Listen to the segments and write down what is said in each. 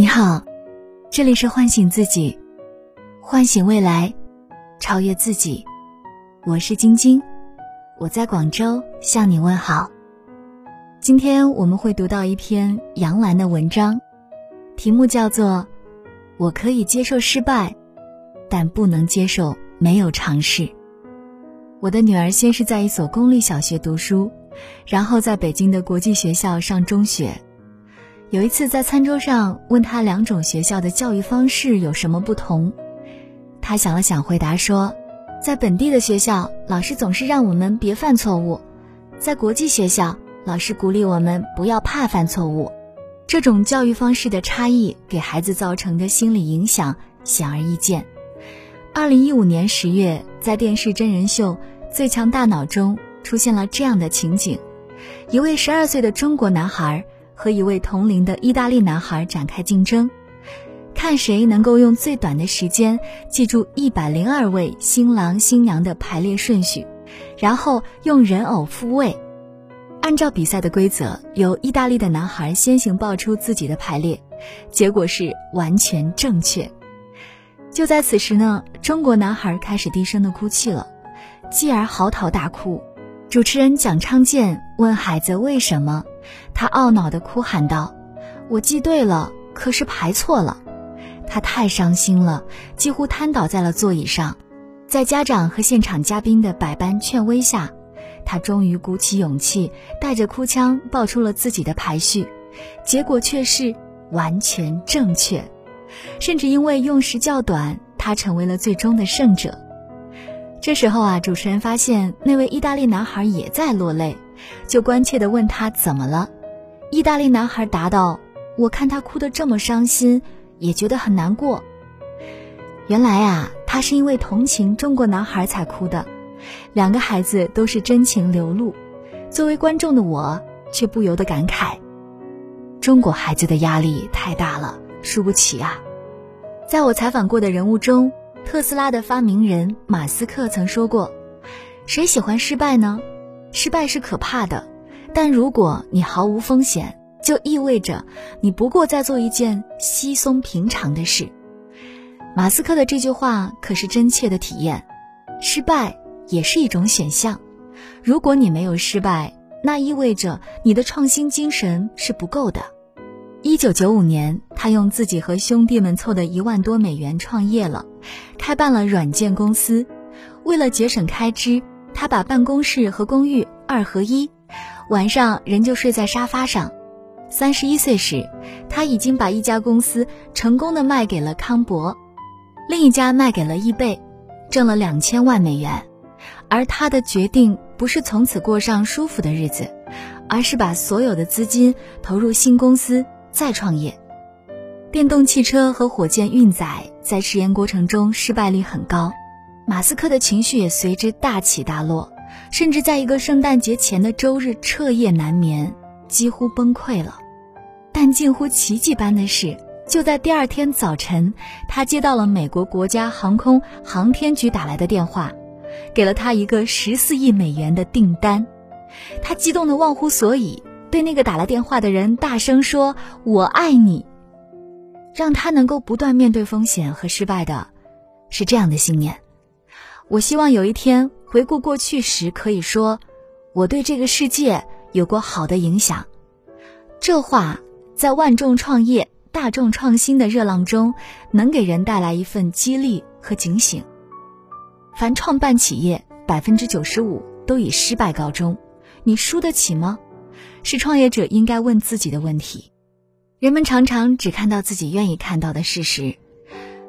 你好，这里是唤醒自己，唤醒未来，超越自己。我是晶晶，我在广州向你问好。今天我们会读到一篇杨澜的文章，题目叫做《我可以接受失败，但不能接受没有尝试》。我的女儿先是在一所公立小学读书，然后在北京的国际学校上中学。有一次在餐桌上问他两种学校的教育方式有什么不同，他想了想回答说，在本地的学校，老师总是让我们别犯错误；在国际学校，老师鼓励我们不要怕犯错误。这种教育方式的差异给孩子造成的心理影响显而易见。二零一五年十月，在电视真人秀《最强大脑》中出现了这样的情景：一位十二岁的中国男孩。和一位同龄的意大利男孩展开竞争，看谁能够用最短的时间记住一百零二位新郎新娘的排列顺序，然后用人偶复位。按照比赛的规则，由意大利的男孩先行报出自己的排列，结果是完全正确。就在此时呢，中国男孩开始低声的哭泣了，继而嚎啕大哭。主持人蒋昌建问孩子为什么。他懊恼地哭喊道：“我记对了，可是排错了。”他太伤心了，几乎瘫倒在了座椅上。在家长和现场嘉宾的百般劝威下，他终于鼓起勇气，带着哭腔报出了自己的排序，结果却是完全正确，甚至因为用时较短，他成为了最终的胜者。这时候啊，主持人发现那位意大利男孩也在落泪。就关切地问他怎么了，意大利男孩答道：“我看他哭得这么伤心，也觉得很难过。原来啊，他是因为同情中国男孩才哭的。两个孩子都是真情流露，作为观众的我却不由得感慨：中国孩子的压力太大了，输不起啊！在我采访过的人物中，特斯拉的发明人马斯克曾说过：“谁喜欢失败呢？”失败是可怕的，但如果你毫无风险，就意味着你不过在做一件稀松平常的事。马斯克的这句话可是真切的体验，失败也是一种选项。如果你没有失败，那意味着你的创新精神是不够的。一九九五年，他用自己和兄弟们凑的一万多美元创业了，开办了软件公司，为了节省开支。他把办公室和公寓二合一，晚上人就睡在沙发上。三十一岁时，他已经把一家公司成功的卖给了康博，另一家卖给了易贝，挣了两千万美元。而他的决定不是从此过上舒服的日子，而是把所有的资金投入新公司再创业。电动汽车和火箭运载在试验过程中失败率很高。马斯克的情绪也随之大起大落，甚至在一个圣诞节前的周日彻夜难眠，几乎崩溃了。但近乎奇迹般的是，就在第二天早晨，他接到了美国国家航空航天局打来的电话，给了他一个十四亿美元的订单。他激动得忘乎所以，对那个打来电话的人大声说：“我爱你。”让他能够不断面对风险和失败的，是这样的信念。我希望有一天回顾过去时，可以说我对这个世界有过好的影响。这话在万众创业、大众创新的热浪中，能给人带来一份激励和警醒。凡创办企业，百分之九十五都以失败告终，你输得起吗？是创业者应该问自己的问题。人们常常只看到自己愿意看到的事实。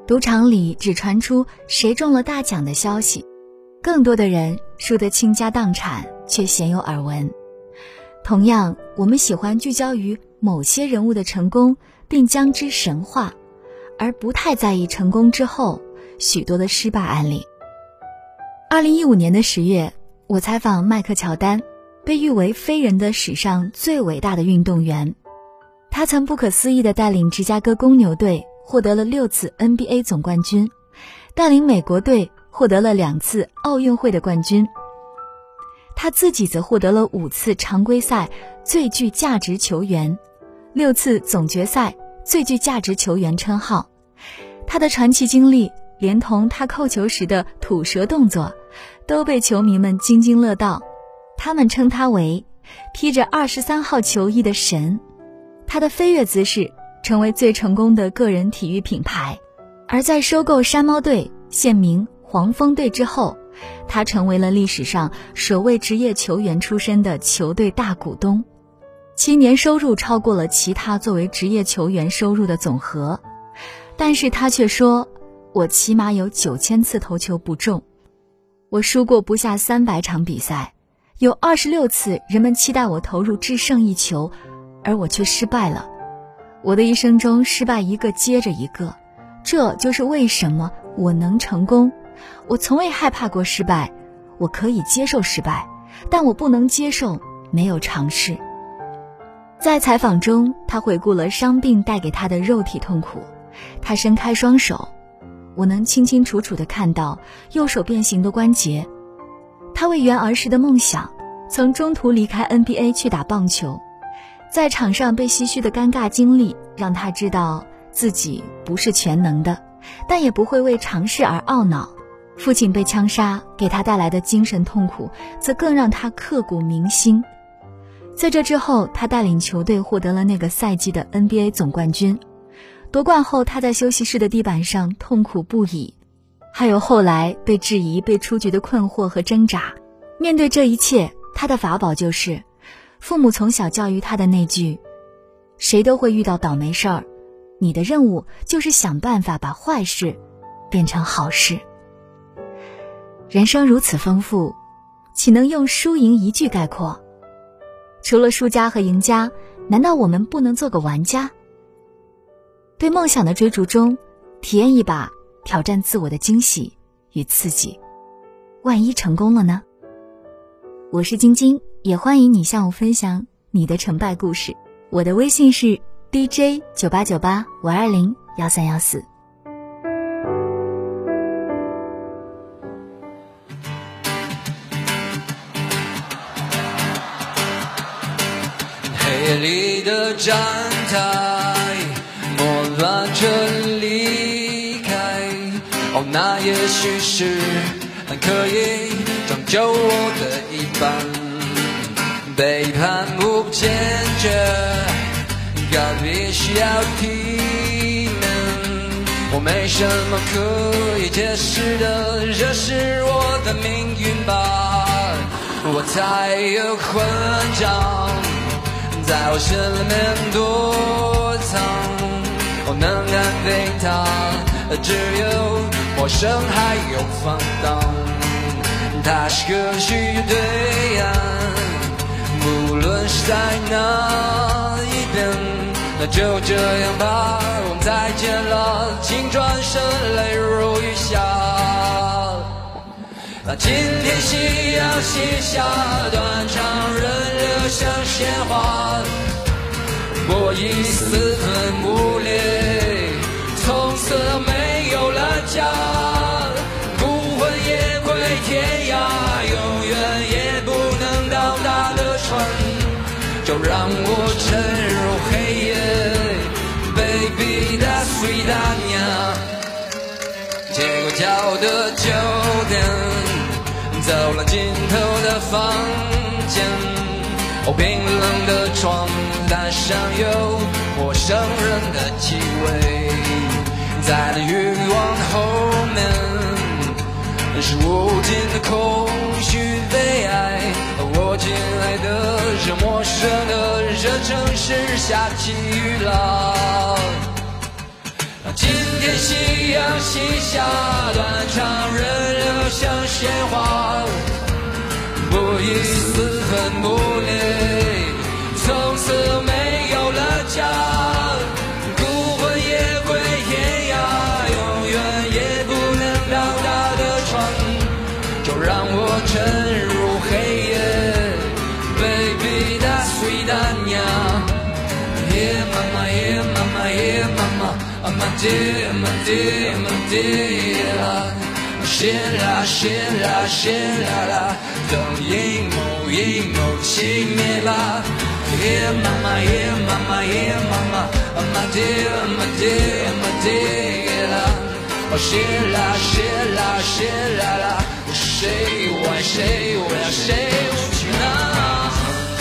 赌场里只传出谁中了大奖的消息，更多的人输得倾家荡产却鲜有耳闻。同样，我们喜欢聚焦于某些人物的成功，并将之神化，而不太在意成功之后许多的失败案例。二零一五年的十月，我采访迈克乔丹，被誉为飞人的史上最伟大的运动员，他曾不可思议地带领芝加哥公牛队。获得了六次 NBA 总冠军，带领美国队获得了两次奥运会的冠军。他自己则获得了五次常规赛最具价值球员、六次总决赛最具价值球员称号。他的传奇经历，连同他扣球时的吐舌动作，都被球迷们津津乐道。他们称他为披着二十三号球衣的神。他的飞跃姿势成为最成功的个人体育品牌。而在收购山猫队（现名黄蜂队）之后，他成为了历史上首位职业球员出身的球队大股东，其年收入超过了其他作为职业球员收入的总和。但是他却说：“我起码有九千次投球不中，我输过不下三百场比赛，有二十六次人们期待我投入制胜一球，而我却失败了。我的一生中失败一个接着一个。”这就是为什么我能成功。我从未害怕过失败，我可以接受失败，但我不能接受没有尝试。在采访中，他回顾了伤病带给他的肉体痛苦。他伸开双手，我能清清楚楚地看到右手变形的关节。他为圆儿时的梦想，曾中途离开 NBA 去打棒球，在场上被唏嘘的尴尬经历让他知道。自己不是全能的，但也不会为尝试而懊恼。父亲被枪杀给他带来的精神痛苦，则更让他刻骨铭心。在这之后，他带领球队获得了那个赛季的 NBA 总冠军。夺冠后，他在休息室的地板上痛苦不已，还有后来被质疑、被出局的困惑和挣扎。面对这一切，他的法宝就是父母从小教育他的那句：“谁都会遇到倒霉事儿。”你的任务就是想办法把坏事变成好事。人生如此丰富，岂能用输赢一句概括？除了输家和赢家，难道我们不能做个玩家？对梦想的追逐中，体验一把挑战自我的惊喜与刺激。万一成功了呢？我是晶晶，也欢迎你向我分享你的成败故事。我的微信是。DJ 九八九八五二零幺三幺四。黑夜里的站台，莫乱着离开。哦，那也许是可以拯救我的一半，背叛不坚决。告别需要体面，我没什么可以解释的，这是我的命运吧。我才有混账，在我心里面躲藏，我能安慰他，只有陌生还有放荡。他是个许对岸，无论是在哪一边。那就这样吧，我们再见了，请转身，泪如雨下。那今天夕阳西下，断肠人流像鲜花，我已四分五裂，从此没有了家，的酒店，走廊尽头的房间，冰冷的床单上有陌生人的气味，在那欲望后面是无尽的空虚悲哀。我亲爱的这陌生的这城市下起雨了。今天夕阳西下，断肠人流像鲜花，不以四分不离，从此 dear, my dear, my dear，谢啦谢啦谢啦啦，等阴谋阴谋熄灭吧。耶妈妈耶妈妈耶妈妈，my dear, my dear, my dear 啦，哦，谢啦谢啦啦，谁爱谁，我要谁去哪？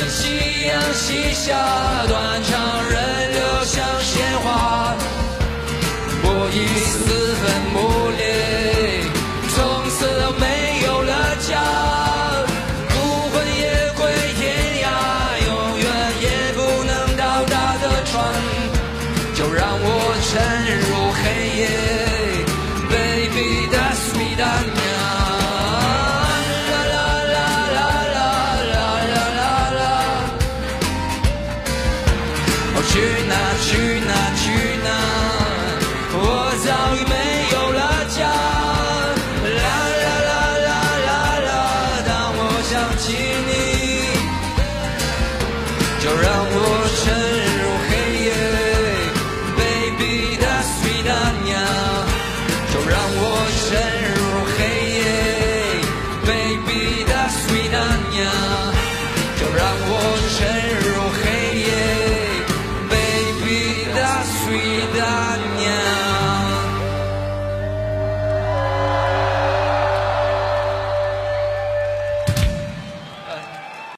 夕阳西下，断肠人流像鲜花，我已四分五裂，从此没有了家，孤魂野鬼天涯，永远也不能到达的船，就让我沉入黑夜。去哪？去哪？去哪？